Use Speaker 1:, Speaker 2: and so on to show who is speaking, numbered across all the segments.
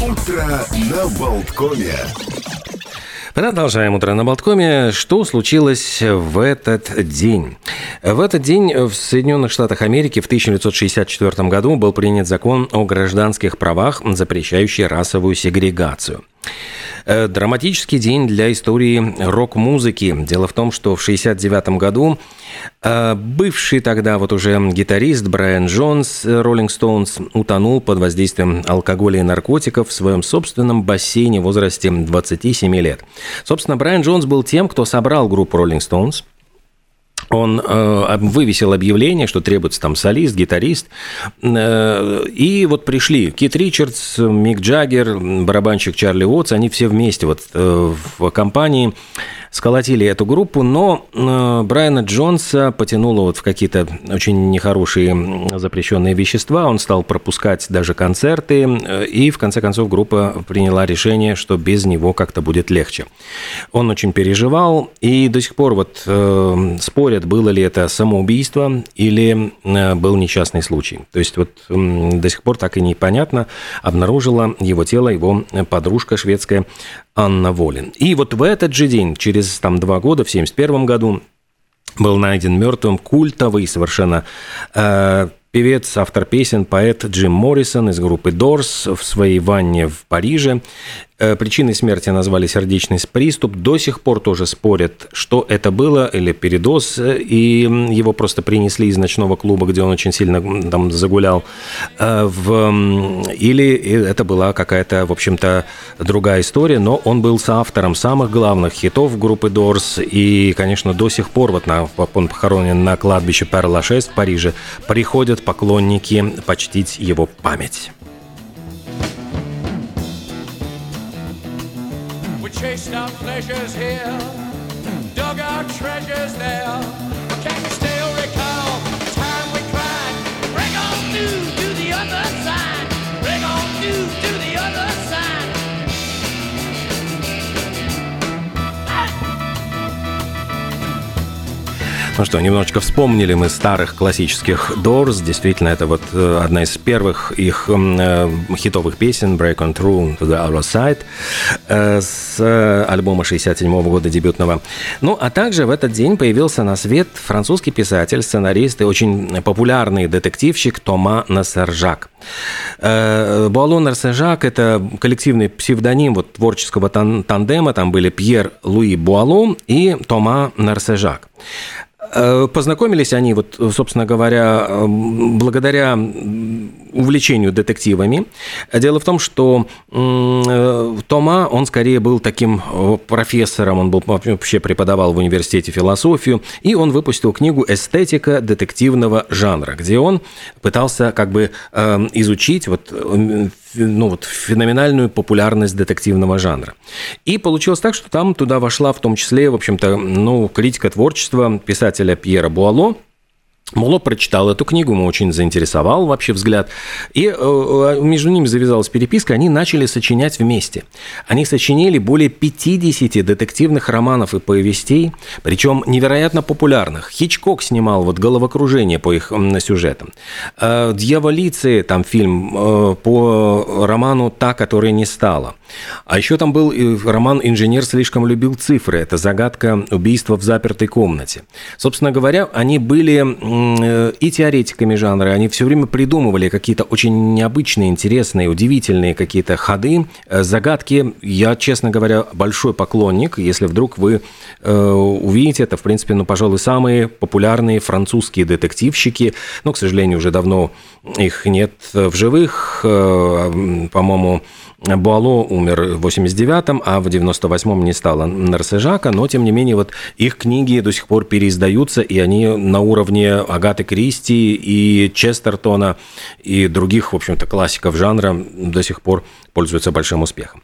Speaker 1: Утро на Болткоме.
Speaker 2: Продолжаем утро на Болткоме. Что случилось в этот день? В этот день в Соединенных Штатах Америки в 1964 году был принят закон о гражданских правах, запрещающий расовую сегрегацию. Э, драматический день для истории рок-музыки. Дело в том, что в 1969 году э, бывший тогда вот уже гитарист Брайан Джонс Роллинг Стоунс утонул под воздействием алкоголя и наркотиков в своем собственном бассейне в возрасте 27 лет. Собственно, Брайан Джонс был тем, кто собрал группу Роллинг Стоунс – он э, вывесил объявление, что требуется там солист, гитарист. Э, и вот пришли Кит Ричардс, Мик Джаггер, барабанщик Чарли Уотс, они все вместе вот э, в компании сколотили эту группу, но э, Брайана Джонса потянуло вот в какие-то очень нехорошие запрещенные вещества, он стал пропускать даже концерты, э, и в конце концов группа приняла решение, что без него как-то будет легче. Он очень переживал, и до сих пор вот э, спорят, было ли это самоубийство или был несчастный случай. То есть вот до сих пор так и непонятно, обнаружила его тело его подружка шведская Анна Волин. И вот в этот же день, через там два года, в 1971 году, был найден мертвым культовый совершенно э, певец, автор песен, поэт Джим Моррисон из группы Doors в своей ванне в Париже. Э, причиной смерти назвали сердечный приступ. До сих пор тоже спорят, что это было, или передоз, и его просто принесли из ночного клуба, где он очень сильно там загулял, э, в... или это была какая-то, в общем-то, другая история, но он был соавтором самых главных хитов группы Doors, и, конечно, до сих пор, вот на, он похоронен на кладбище Пер-Лашес в Париже, приходят поклонники почтить его память. Chased our pleasures here, dug our treasures there. Can you Ну что, немножечко вспомнили мы старых классических Doors. Действительно, это вот э, одна из первых их э, хитовых песен «Break on Through to the Other Side» э, с альбома 67 -го года дебютного. Ну, а также в этот день появился на свет французский писатель, сценарист и очень популярный детективщик Тома Нассержак. Буало Нарсежак – это коллективный псевдоним вот творческого тандема. Там были Пьер Луи Буало и Тома Нарсежак. Э, познакомились они, вот, собственно говоря, благодаря увлечению детективами. Дело в том, что э, Тома, он скорее был таким профессором, он был, вообще преподавал в университете философию, и он выпустил книгу «Эстетика детективного жанра», где он пытался как бы изучить вот ну, вот, феноменальную популярность детективного жанра. И получилось так, что там туда вошла в том числе, в общем-то, ну, критика творчества писателя Пьера Буало, Муло прочитал эту книгу, ему очень заинтересовал вообще взгляд. И э, э, между ними завязалась переписка, они начали сочинять вместе. Они сочинили более 50 детективных романов и повестей, причем невероятно популярных. Хичкок снимал вот головокружение по их сюжетам. Э, Дьяволицы, там фильм по роману «Та, которая не стала». А еще там был роман «Инженер слишком любил цифры». Это загадка убийства в запертой комнате. Собственно говоря, они были Э, и теоретиками жанра, они все время придумывали какие-то очень необычные, интересные, удивительные какие-то ходы, э, загадки. Я, честно говоря, большой поклонник. Если вдруг вы э, увидите это, в принципе, ну, пожалуй, самые популярные французские детективщики. Но, к сожалению, уже давно их нет в живых. По-моему, Буало умер в 89-м, а в 98-м не стало Нарсежака, но, тем не менее, вот их книги до сих пор переиздаются, и они на уровне Агаты Кристи и Честертона и других, в общем-то, классиков жанра до сих пор пользуются большим успехом.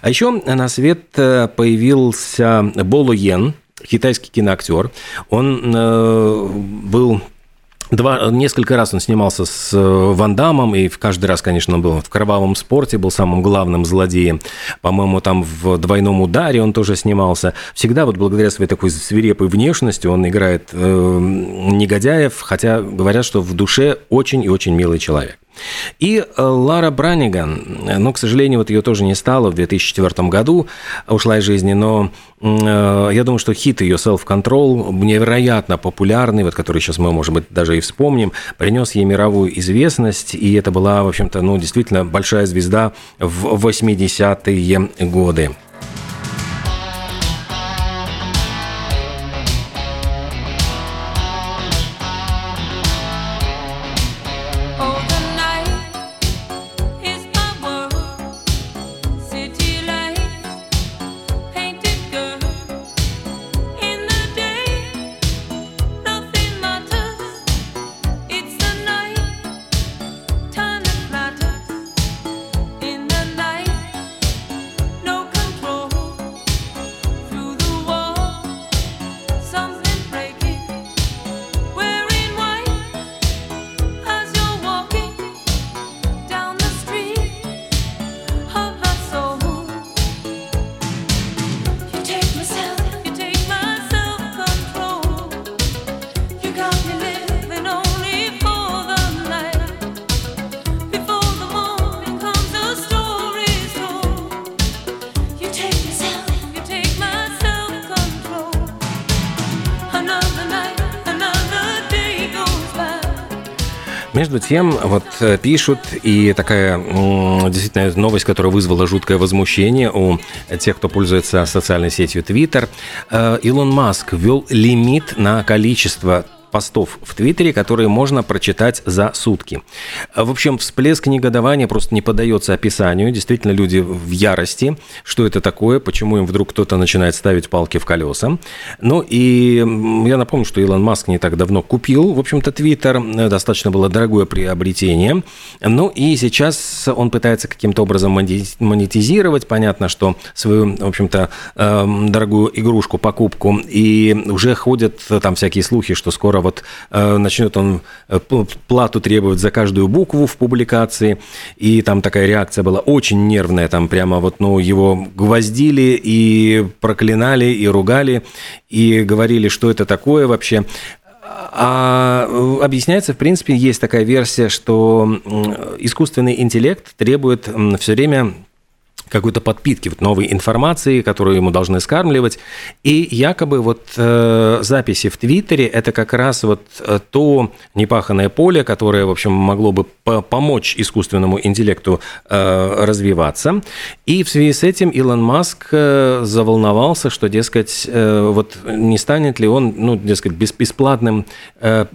Speaker 2: А еще на свет э, появился Боло Йен, китайский киноактер. Он э, был Два, несколько раз он снимался с э, Ван Дамом, и в каждый раз, конечно, он был в кровавом спорте, был самым главным злодеем. По-моему, там в «Двойном ударе» он тоже снимался. Всегда вот благодаря своей такой свирепой внешности он играет э, негодяев, хотя говорят, что в душе очень и очень милый человек. И э, Лара Браниган, ну, к сожалению, вот ее тоже не стало в 2004 году, ушла из жизни, но э, я думаю, что хит ее Self-Control, невероятно популярный, вот который сейчас мы, может быть, даже и вспомним, принес ей мировую известность, и это была, в общем-то, ну, действительно большая звезда в 80-е годы. Между тем, вот э, пишут, и такая действительно новость, которая вызвала жуткое возмущение у тех, кто пользуется социальной сетью Twitter. Э, Илон Маск ввел лимит на количество постов в Твиттере, которые можно прочитать за сутки. В общем, всплеск негодования просто не поддается описанию. Действительно, люди в ярости. Что это такое? Почему им вдруг кто-то начинает ставить палки в колеса? Ну и я напомню, что Илон Маск не так давно купил, в общем-то, Твиттер. Достаточно было дорогое приобретение. Ну и сейчас он пытается каким-то образом монетизировать. Понятно, что свою, в общем-то, эм, дорогую игрушку, покупку. И уже ходят там всякие слухи, что скоро скоро вот э, начнет он э, плату требовать за каждую букву в публикации, и там такая реакция была очень нервная, там прямо вот, ну, его гвоздили и проклинали, и ругали, и говорили, что это такое вообще. А э, объясняется, в принципе, есть такая версия, что искусственный интеллект требует все время какой-то подпитки вот новой информации, которую ему должны скармливать. И якобы вот э, записи в Твиттере – это как раз вот э, то непаханное поле, которое, в общем, могло бы по помочь искусственному интеллекту э, развиваться. И в связи с этим Илон Маск э, заволновался, что, дескать, э, вот не станет ли он, ну, дескать, бесплатным э,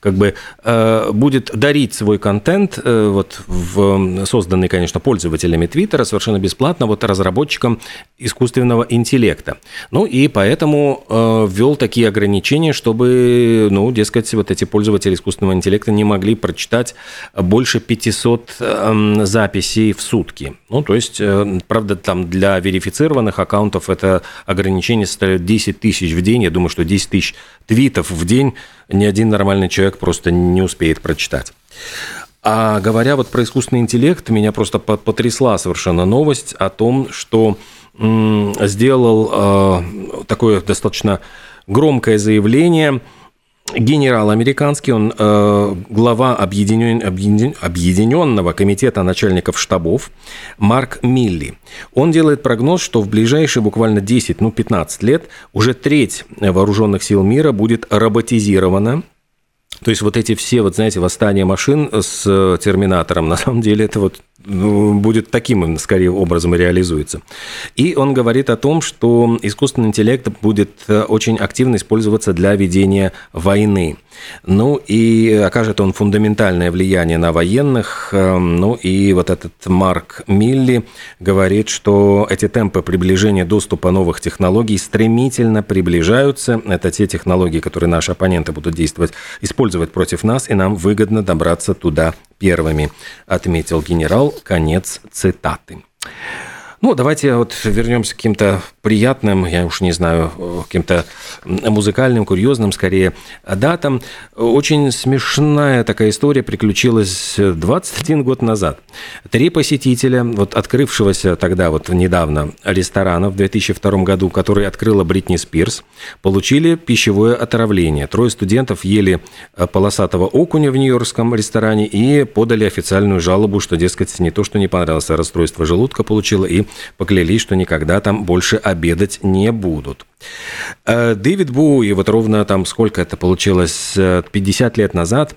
Speaker 2: как бы э, будет дарить свой контент, э, вот в, созданный, конечно, пользователями Твиттера, совершенно бесплатно вот разработчикам искусственного интеллекта. Ну и поэтому э, ввел такие ограничения, чтобы, ну, дескать, вот эти пользователи искусственного интеллекта не могли прочитать больше 500 э, записей в сутки. Ну, то есть, правда, там для верифицированных аккаунтов это ограничение составляет 10 тысяч в день. Я думаю, что 10 тысяч твитов в день ни один нормальный человек просто не успеет прочитать. А говоря вот про искусственный интеллект, меня просто потрясла совершенно новость о том, что сделал э, такое достаточно громкое заявление – генерал американский, он э, глава объединен, объедин, Объединенного комитета начальников штабов Марк Милли. Он делает прогноз, что в ближайшие буквально 10, ну 15 лет уже треть вооруженных сил мира будет роботизирована, то есть вот эти все, вот знаете, восстания машин с терминатором, на самом деле это вот ну, будет таким, скорее, образом и реализуется. И он говорит о том, что искусственный интеллект будет э, очень активно использоваться для ведения войны. Ну и окажет он фундаментальное влияние на военных. Эм, ну и вот этот Марк Милли говорит, что эти темпы приближения доступа новых технологий стремительно приближаются. Это те технологии, которые наши оппоненты будут действовать, использовать против нас, и нам выгодно добраться туда первыми, отметил генерал. Конец цитаты. Ну, давайте вот вернемся к каким-то приятным, я уж не знаю, каким-то музыкальным, курьезным, скорее, датам. Очень смешная такая история приключилась 21 год назад. Три посетителя, вот открывшегося тогда вот недавно ресторана в 2002 году, который открыла Бритни Спирс, получили пищевое отравление. Трое студентов ели полосатого окуня в нью-йоркском ресторане и подали официальную жалобу, что, дескать, не то, что не понравилось, а расстройство желудка получило, и поклялись, что никогда там больше обедать не будут. Э, Дэвид Боуи, вот ровно там сколько это получилось, 50 э, лет назад,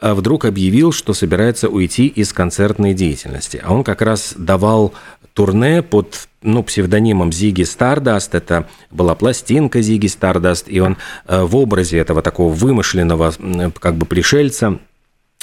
Speaker 2: э, вдруг объявил, что собирается уйти из концертной деятельности. А он как раз давал турне под ну, псевдонимом Зиги Стардаст. Это была пластинка Зиги Стардаст, и он в образе этого такого вымышленного как бы пришельца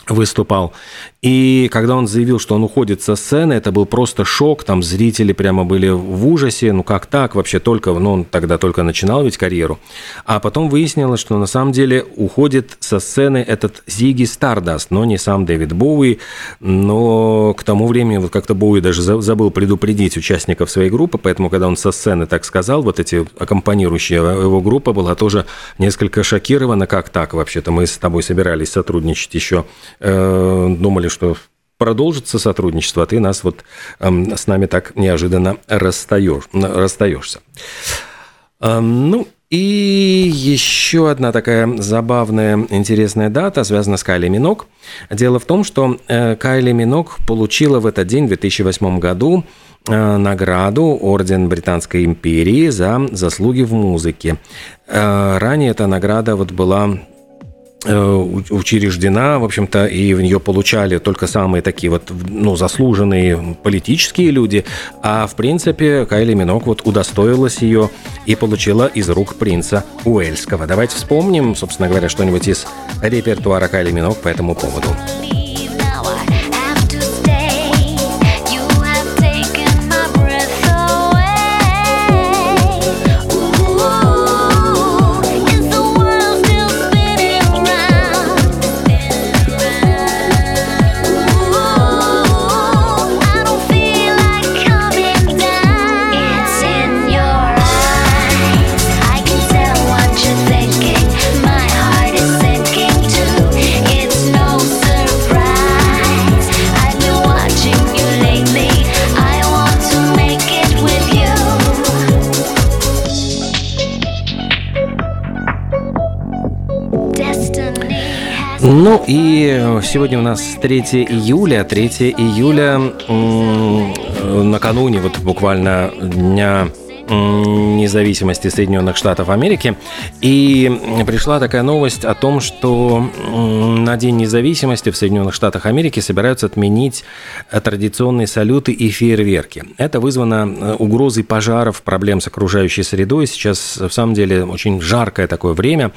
Speaker 2: выступал. И когда он заявил, что он уходит со сцены, это был просто шок, там зрители прямо были в ужасе, ну как так, вообще только, ну он тогда только начинал ведь карьеру. А потом выяснилось, что на самом деле уходит со сцены этот Зиги Стардаст, но не сам Дэвид Боуи, но к тому времени вот как-то Боуи даже забыл предупредить участников своей группы, поэтому когда он со сцены так сказал, вот эти аккомпанирующие его группа была тоже несколько шокирована, как так вообще-то, мы с тобой собирались сотрудничать еще, э, думали, что продолжится сотрудничество, а ты нас вот э, с нами так неожиданно расстаешь, расстаешься. Э, ну, и еще одна такая забавная, интересная дата связана с Кайли Минок. Дело в том, что э, Кайли Минок получила в этот день, в 2008 году, э, награду Орден Британской империи за заслуги в музыке. Э, ранее эта награда вот была Э, учреждена, в общем-то, и в нее получали только самые такие вот, ну, заслуженные политические люди, а, в принципе, Кайли Минок вот удостоилась ее и получила из рук принца Уэльского. Давайте вспомним, собственно говоря, что-нибудь из репертуара Кайли Минок по этому поводу. Ну и сегодня у нас 3 июля. 3 июля накануне вот буквально дня независимости Соединенных Штатов Америки. И пришла такая новость о том, что на День независимости в Соединенных Штатах Америки собираются отменить традиционные салюты и фейерверки. Это вызвано э, угрозой пожаров, проблем с окружающей средой. Сейчас, в самом деле, очень жаркое такое время.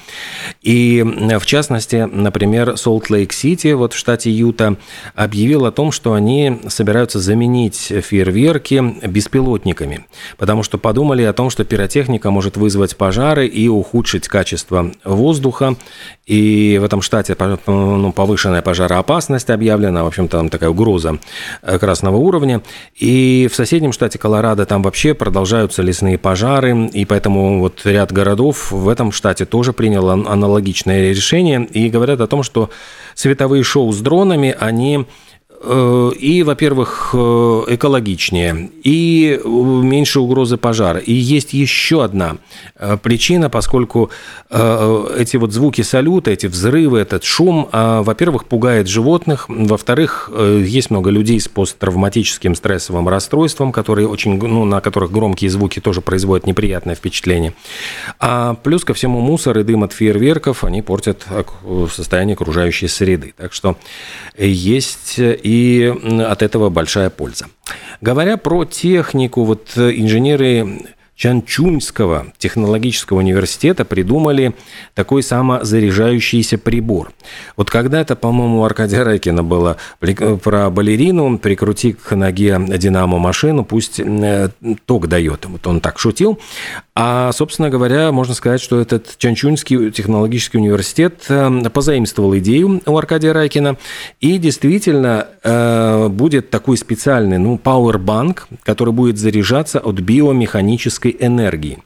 Speaker 2: И, в частности, например, Солт-Лейк-Сити, вот в штате Юта, объявил о том, что они собираются заменить фейерверки беспилотниками, потому что под подумали о том, что пиротехника может вызвать пожары и ухудшить качество воздуха. И в этом штате ну, повышенная пожароопасность объявлена, в общем-то, там такая угроза э, красного уровня. И в соседнем штате Колорадо там вообще продолжаются лесные пожары, и поэтому вот ряд городов в этом штате тоже принял аналогичное решение. И говорят о том, что световые шоу с дронами, они и, во-первых, э, экологичнее, и э, меньше угрозы пожара. И есть еще одна причина, поскольку эти вот звуки салюта, эти взрывы, этот шум, во-первых, пугает животных, во-вторых, есть много людей с посттравматическим стрессовым расстройством, которые очень, ну, на которых громкие звуки тоже производят неприятное впечатление. А плюс ко всему мусор и дым от фейерверков, они портят состояние окружающей среды. Так что есть и от этого большая польза. Говоря про технику, вот инженеры Чанчуньского технологического университета придумали такой самозаряжающийся прибор. Вот когда-то, по-моему, у Аркадия Райкина было про балерину, прикрути к ноге динамо машину, пусть э, ток дает. Вот он так шутил. А, собственно говоря, можно сказать, что этот Чанчунский технологический университет э, позаимствовал идею у Аркадия Райкина, и действительно э, будет такой специальный, ну, Powerbank, который будет заряжаться от биомеханической энергии.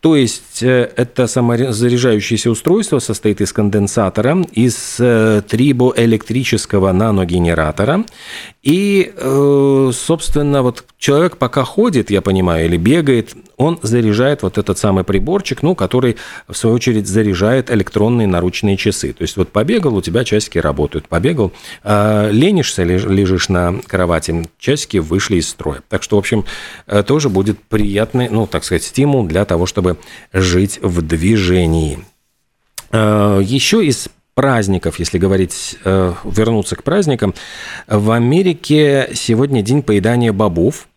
Speaker 2: То есть э, это самозаряжающееся устройство состоит из конденсатора, из трибоэлектрического наногенератора, и, собственно, вот человек пока ходит, я понимаю, или бегает, он заряжает вот этот самый приборчик, ну, который, в свою очередь, заряжает электронные наручные часы. То есть вот побегал, у тебя часики работают. Побегал, э, ленишься, лежишь на кровати, часики вышли из строя. Так что, в общем, э, тоже будет приятный, ну, так сказать, стимул для того, чтобы жить в движении. Э, еще из праздников, если говорить, вернуться к праздникам, в Америке сегодня день поедания бобов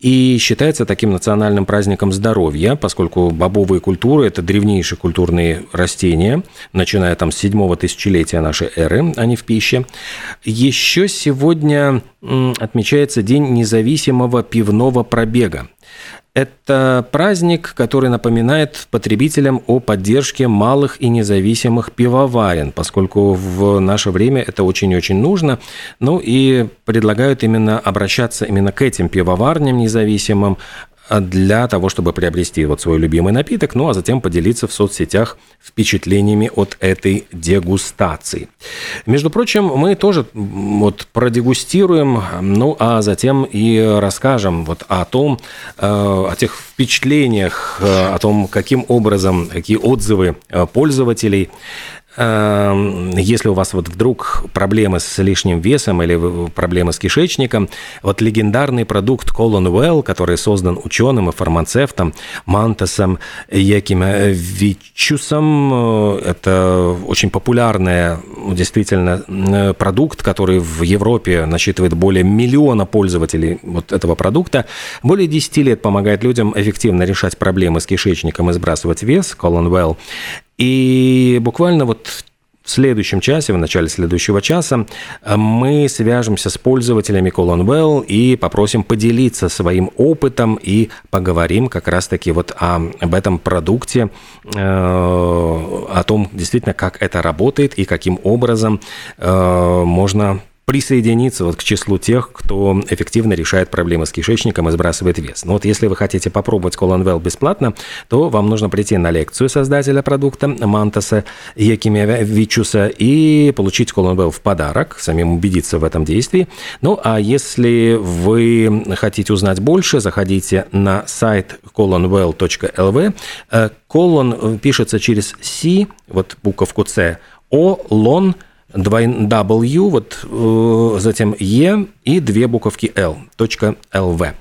Speaker 2: и считается таким национальным праздником здоровья, поскольку бобовые культуры – это древнейшие культурные растения, начиная там с седьмого тысячелетия нашей эры, они в пище. Еще сегодня отмечается День независимого пивного пробега. Это праздник, который напоминает потребителям о поддержке малых и независимых пивоварен, поскольку в наше время это очень-очень нужно. Ну и предлагают именно обращаться именно к этим пивоварням независимым, для того, чтобы приобрести вот свой любимый напиток, ну а затем поделиться в соцсетях впечатлениями от этой дегустации. Между прочим, мы тоже вот продегустируем, ну а затем и расскажем вот о том, э, о тех впечатлениях, э, о том, каким образом, какие отзывы э, пользователей если у вас вот вдруг проблемы с лишним весом или проблемы с кишечником, вот легендарный продукт Colon Well, который создан ученым и фармацевтом Мантасом Якимовичусом, э, это очень популярный действительно э, продукт, который в Европе насчитывает более миллиона пользователей вот этого продукта. Более 10 лет помогает людям эффективно решать проблемы с кишечником и сбрасывать вес, Colon Well. И буквально вот в следующем часе, в начале следующего часа, мы свяжемся с пользователями Colonwell и попросим поделиться своим опытом и поговорим как раз-таки вот о, об этом продукте, э, о том действительно, как это работает и каким образом э, можно присоединиться вот к числу тех, кто эффективно решает проблемы с кишечником и сбрасывает вес. Но вот если вы хотите попробовать Colonwell бесплатно, то вам нужно прийти на лекцию создателя продукта Мантаса Якимевичуса и получить Colonwell в подарок, самим убедиться в этом действии. Ну, а если вы хотите узнать больше, заходите на сайт colonwell.lv. Colon пишется через C, вот буковку C, O, lon, W, вот э, затем E и две буковки L, .lv.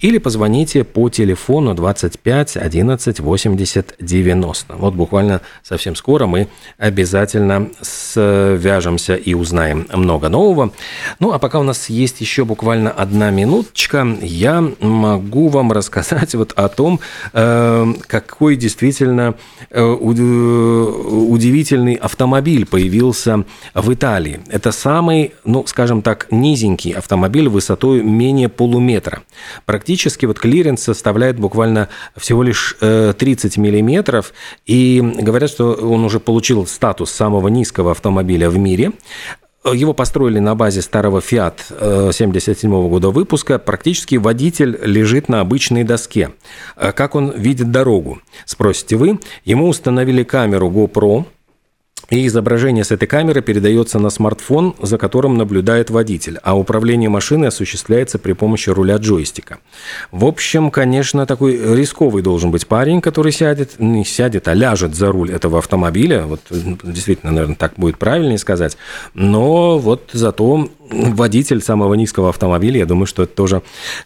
Speaker 2: Или позвоните по телефону 25 11 80 90. Вот буквально совсем скоро мы обязательно свяжемся и узнаем много нового. Ну, а пока у нас есть еще буквально одна минуточка, я могу вам рассказать вот о том, э, какой действительно э, удивительный автомобиль появился в Италии. Это самый, ну, скажем так, низенький автомобиль высотой менее полуметра. Практически вот клиренс составляет буквально всего лишь 30 э, миллиметров, и говорят, что он уже получил статус самого низкого автомобиля в мире. Его построили на базе старого Fiat 77 э, года выпуска. Практически водитель лежит на обычной доске. Э, как он видит дорогу? Спросите вы. Ему установили камеру GoPro, и изображение с этой камеры передается на смартфон, за которым наблюдает водитель, а управление машиной осуществляется при помощи руля джойстика. В общем, конечно, такой рисковый должен быть парень, который сядет, не сядет, а ляжет за руль этого автомобиля. Вот действительно, наверное, так будет правильнее сказать. Но вот зато водитель самого низкого автомобиля, я думаю, что это тоже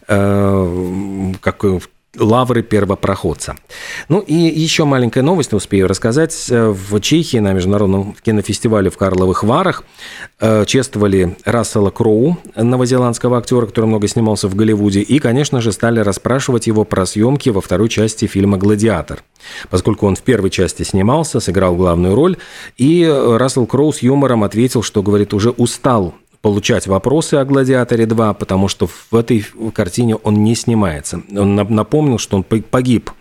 Speaker 2: э, как лавры первопроходца. Ну и еще маленькая новость, успею рассказать. В Чехии на международном кинофестивале в Карловых Варах э, чествовали Рассела Кроу, новозеландского актера, который много снимался в Голливуде, и, конечно же, стали расспрашивать его про съемки во второй части фильма «Гладиатор». Поскольку он в первой части снимался, сыграл главную роль, и Рассел Кроу с юмором ответил, что, говорит, уже устал получать вопросы о «Гладиаторе 2», потому что в этой картине он не снимается. Он напомнил, что он погиб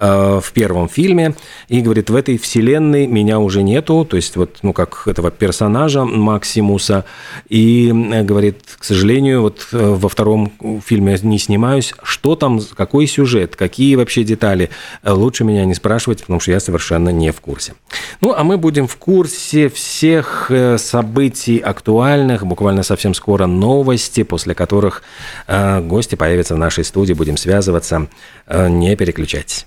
Speaker 2: в первом фильме, и говорит, в этой вселенной меня уже нету, то есть вот, ну, как этого персонажа Максимуса, и говорит, к сожалению, вот во втором фильме не снимаюсь, что там, какой сюжет, какие вообще детали, лучше меня не спрашивать, потому что я совершенно не в курсе. Ну, а мы будем в курсе всех событий актуальных, буквально совсем скоро новости, после которых гости появятся в нашей студии, будем связываться. Не переключайтесь.